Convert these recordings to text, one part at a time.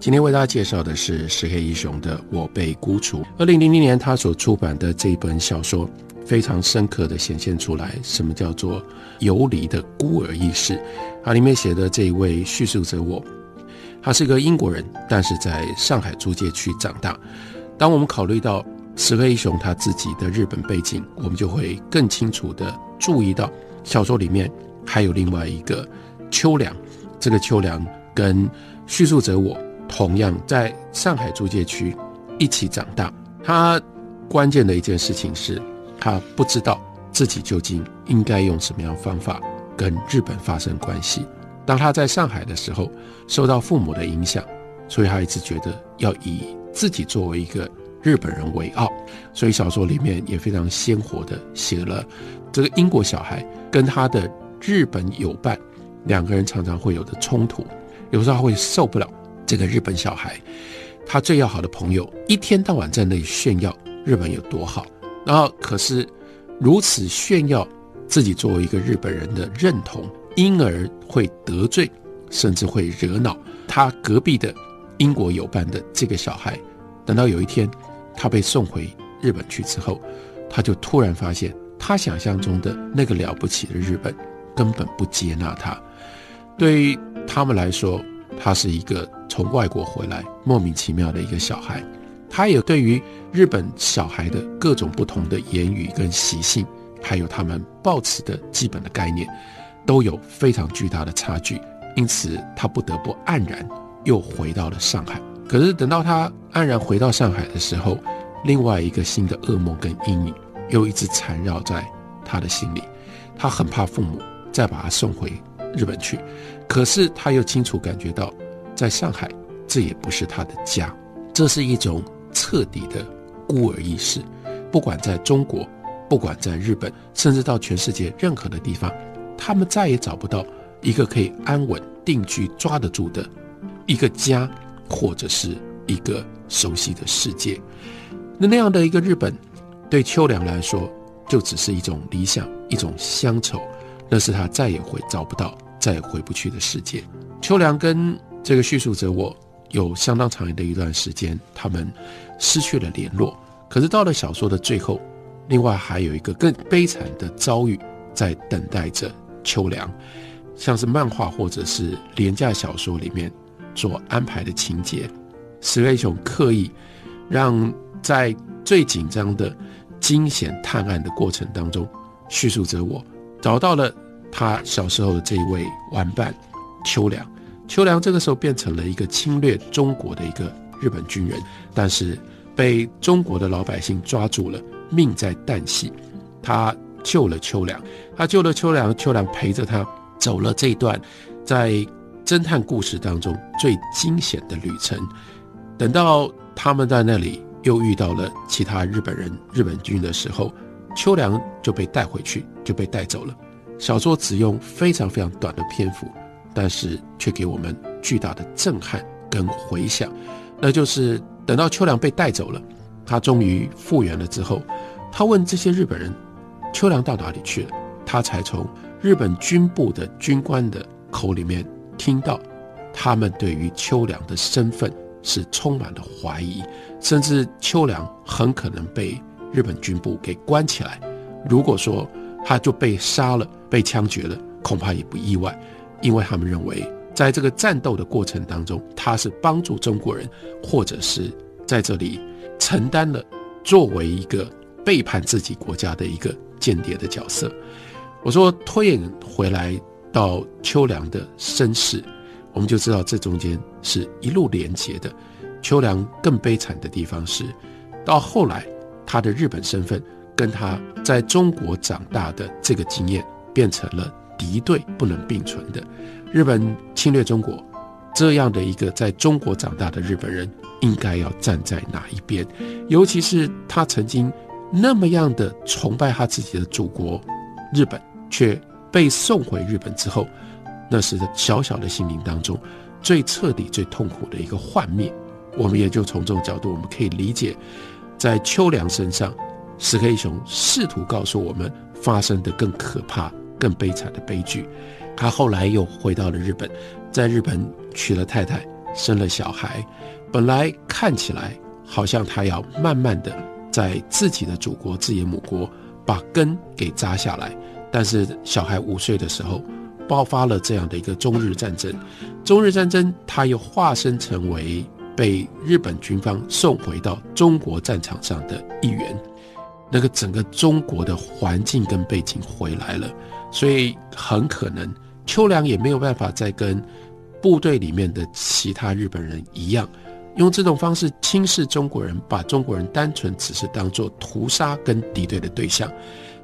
今天为大家介绍的是石黑一雄的《我被孤除》。二零零零年他所出版的这一本小说，非常深刻的显现出来什么叫做游离的孤儿意识。它里面写的这一位叙述者我，他是个英国人，但是在上海租界区长大。当我们考虑到石黑一雄他自己的日本背景，我们就会更清楚的注意到小说里面还有另外一个秋凉。这个秋凉跟叙述者我。同样在上海租界区一起长大，他关键的一件事情是，他不知道自己究竟应该用什么样方法跟日本发生关系。当他在上海的时候，受到父母的影响，所以他一直觉得要以自己作为一个日本人为傲。所以小说里面也非常鲜活的写了这个英国小孩跟他的日本友伴两个人常常会有的冲突，有时候会受不了。这个日本小孩，他最要好的朋友一天到晚在那里炫耀日本有多好，然后可是如此炫耀自己作为一个日本人的认同，因而会得罪，甚至会惹恼他隔壁的英国友伴的这个小孩。等到有一天他被送回日本去之后，他就突然发现，他想象中的那个了不起的日本根本不接纳他，对于他们来说。他是一个从外国回来莫名其妙的一个小孩，他也对于日本小孩的各种不同的言语跟习性，还有他们抱持的基本的概念，都有非常巨大的差距。因此，他不得不黯然又回到了上海。可是，等到他黯然回到上海的时候，另外一个新的噩梦跟阴影又一直缠绕在他的心里。他很怕父母再把他送回日本去。可是他又清楚感觉到，在上海，这也不是他的家，这是一种彻底的孤儿意识。不管在中国，不管在日本，甚至到全世界任何的地方，他们再也找不到一个可以安稳定居、抓得住的一个家，或者是一个熟悉的世界。那那样的一个日本，对秋凉来说，就只是一种理想，一种乡愁，那是他再也会找不到。再也回不去的世界。秋凉跟这个叙述者我有相当长的一段时间，他们失去了联络。可是到了小说的最后，另外还有一个更悲惨的遭遇在等待着秋凉，像是漫画或者是廉价小说里面所安排的情节。石黑雄刻意让在最紧张的惊险探案的过程当中，叙述者我找到了。他小时候的这一位玩伴秋凉，秋凉这个时候变成了一个侵略中国的一个日本军人，但是被中国的老百姓抓住了，命在旦夕。他救了秋凉，他救了秋凉，秋凉陪着他走了这段在侦探故事当中最惊险的旅程。等到他们在那里又遇到了其他日本人、日本军的时候，秋良就被带回去，就被带走了。小说只用非常非常短的篇幅，但是却给我们巨大的震撼跟回响。那就是等到秋良被带走了，他终于复原了之后，他问这些日本人：“秋良到哪里去了？”他才从日本军部的军官的口里面听到，他们对于秋良的身份是充满了怀疑，甚至秋良很可能被日本军部给关起来。如果说他就被杀了。被枪决了，恐怕也不意外，因为他们认为，在这个战斗的过程当中，他是帮助中国人，或者是在这里承担了作为一个背叛自己国家的一个间谍的角色。我说推演回来到秋凉的身世，我们就知道这中间是一路连结的。秋凉更悲惨的地方是，到后来他的日本身份跟他在中国长大的这个经验。变成了敌对不能并存的，日本侵略中国，这样的一个在中国长大的日本人，应该要站在哪一边？尤其是他曾经那么样的崇拜他自己的祖国日本，却被送回日本之后，那是小小的心灵当中最彻底、最痛苦的一个幻灭。我们也就从这种角度，我们可以理解，在秋凉身上，石黑雄试图告诉我们发生的更可怕、更悲惨的悲剧。他后来又回到了日本，在日本娶了太太，生了小孩。本来看起来好像他要慢慢的在自己的祖国、自己的母国把根给扎下来，但是小孩五岁的时候爆发了这样的一个中日战争，中日战争他又化身成为被日本军方送回到中国战场上的一员，那个整个中国的环境跟背景回来了，所以很可能秋凉也没有办法再跟部队里面的其他日本人一样。用这种方式轻视中国人，把中国人单纯只是当做屠杀跟敌对的对象，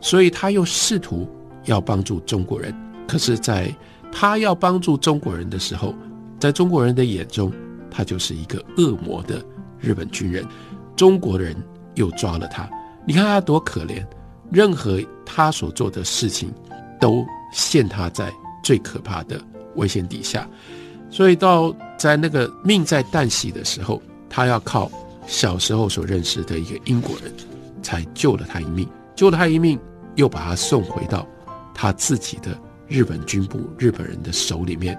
所以他又试图要帮助中国人。可是，在他要帮助中国人的时候，在中国人的眼中，他就是一个恶魔的日本军人。中国人又抓了他，你看他多可怜，任何他所做的事情都陷他在最可怕的危险底下。所以到在那个命在旦夕的时候，他要靠小时候所认识的一个英国人，才救了他一命。救了他一命，又把他送回到他自己的日本军部、日本人的手里面，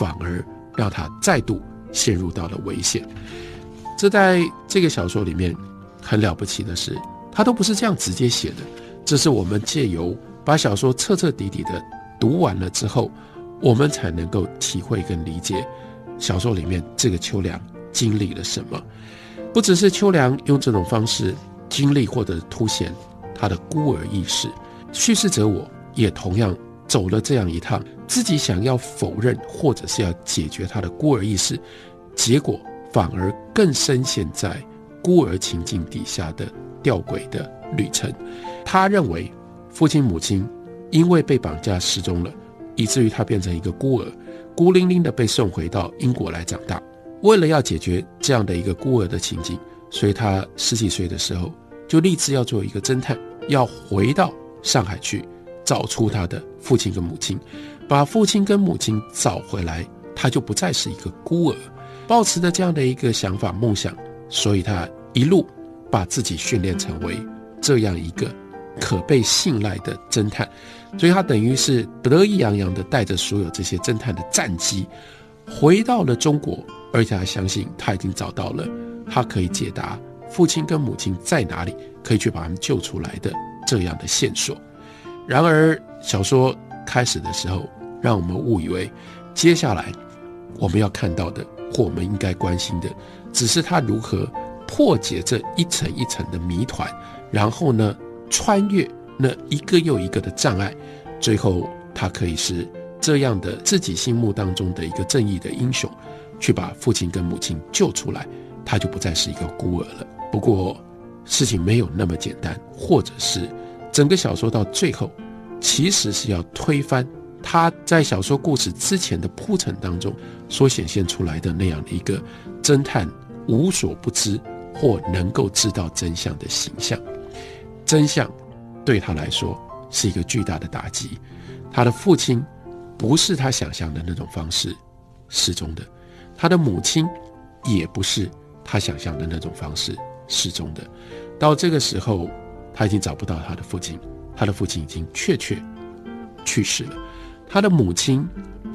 反而让他再度陷入到了危险。这在这个小说里面很了不起的是，他都不是这样直接写的，这是我们借由把小说彻彻底底的读完了之后。我们才能够体会跟理解小说里面这个秋凉经历了什么。不只是秋凉用这种方式经历或者凸显他的孤儿意识，叙事者我也同样走了这样一趟，自己想要否认或者是要解决他的孤儿意识，结果反而更深陷在孤儿情境底下的吊诡的旅程。他认为父亲母亲因为被绑架失踪了。以至于他变成一个孤儿，孤零零的被送回到英国来长大。为了要解决这样的一个孤儿的情景，所以他十几岁的时候就立志要做一个侦探，要回到上海去找出他的父亲跟母亲，把父亲跟母亲找回来，他就不再是一个孤儿。抱持着这样的一个想法梦想，所以他一路把自己训练成为这样一个可被信赖的侦探。所以他等于是得意洋洋地带着所有这些侦探的战机，回到了中国，而且他相信他已经找到了他可以解答父亲跟母亲在哪里，可以去把他们救出来的这样的线索。然而，小说开始的时候，让我们误以为接下来我们要看到的，或我们应该关心的，只是他如何破解这一层一层的谜团，然后呢，穿越。那一个又一个的障碍，最后他可以是这样的自己心目当中的一个正义的英雄，去把父亲跟母亲救出来，他就不再是一个孤儿了。不过事情没有那么简单，或者是整个小说到最后，其实是要推翻他在小说故事之前的铺陈当中所显现出来的那样的一个侦探无所不知或能够知道真相的形象，真相。对他来说是一个巨大的打击。他的父亲不是他想象的那种方式失踪的，他的母亲也不是他想象的那种方式失踪的。到这个时候，他已经找不到他的父亲，他的父亲已经确确去世了。他的母亲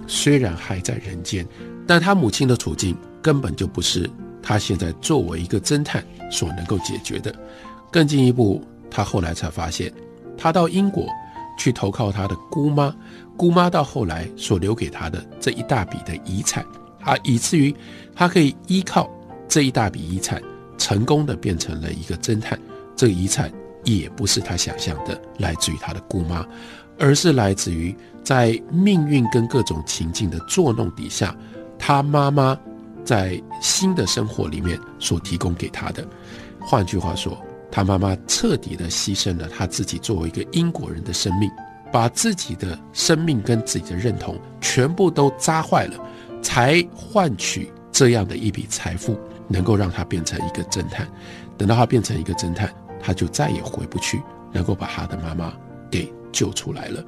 虽然还在人间，但他母亲的处境根本就不是他现在作为一个侦探所能够解决的。更进一步。他后来才发现，他到英国去投靠他的姑妈，姑妈到后来所留给他的这一大笔的遗产，啊，以至于他可以依靠这一大笔遗产，成功的变成了一个侦探。这个遗产也不是他想象的来自于他的姑妈，而是来自于在命运跟各种情境的作弄底下，他妈妈在新的生活里面所提供给他的。换句话说。他妈妈彻底的牺牲了他自己作为一个英国人的生命，把自己的生命跟自己的认同全部都扎坏了，才换取这样的一笔财富，能够让他变成一个侦探。等到他变成一个侦探，他就再也回不去，能够把他的妈妈给救出来了。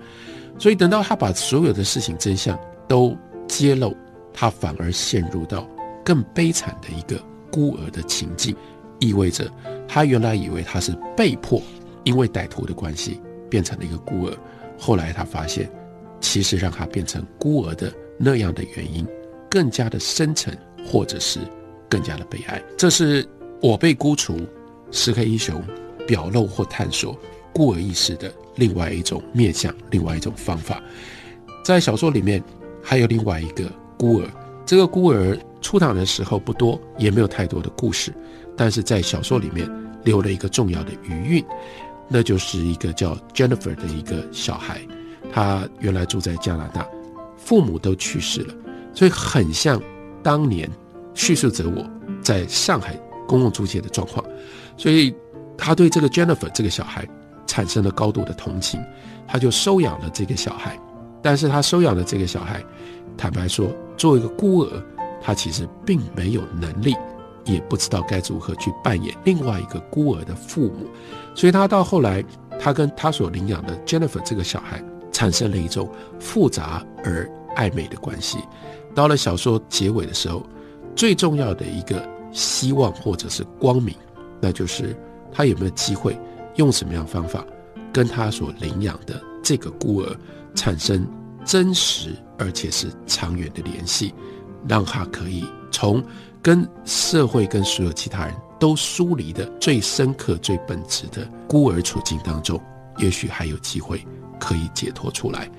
所以等到他把所有的事情真相都揭露，他反而陷入到更悲惨的一个孤儿的情境，意味着他原来以为他是被迫因为歹徒的关系变成了一个孤儿，后来他发现，其实让他变成孤儿的那样的原因更加的深沉，或者是更加的悲哀。这是我被孤除，石黑一雄表露或探索孤儿意识的另外一种面向，另外一种方法。在小说里面还有另外一个孤儿，这个孤儿出场的时候不多，也没有太多的故事，但是在小说里面留了一个重要的余韵，那就是一个叫 Jennifer 的一个小孩，他原来住在加拿大，父母都去世了，所以很像当年叙述者我在上海公共租界的状况，所以他对这个 Jennifer 这个小孩产生了高度的同情，他就收养了这个小孩。但是他收养的这个小孩，坦白说，作为一个孤儿，他其实并没有能力，也不知道该如何去扮演另外一个孤儿的父母，所以他到后来，他跟他所领养的 Jennifer 这个小孩产生了一种复杂而暧昧的关系。到了小说结尾的时候，最重要的一个希望或者是光明，那就是他有没有机会用什么样方法跟他所领养的这个孤儿。产生真实而且是长远的联系，让他可以从跟社会、跟所有其他人都疏离的最深刻、最本质的孤儿处境当中，也许还有机会可以解脱出来。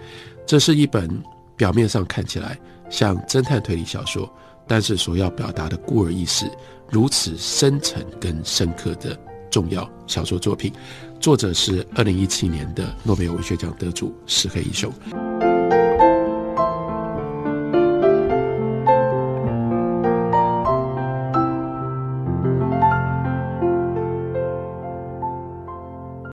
这是一本表面上看起来像侦探推理小说，但是所要表达的孤儿意识如此深沉跟深刻的重要小说作品。作者是二零一七年的诺贝尔文学奖得主石黑一雄。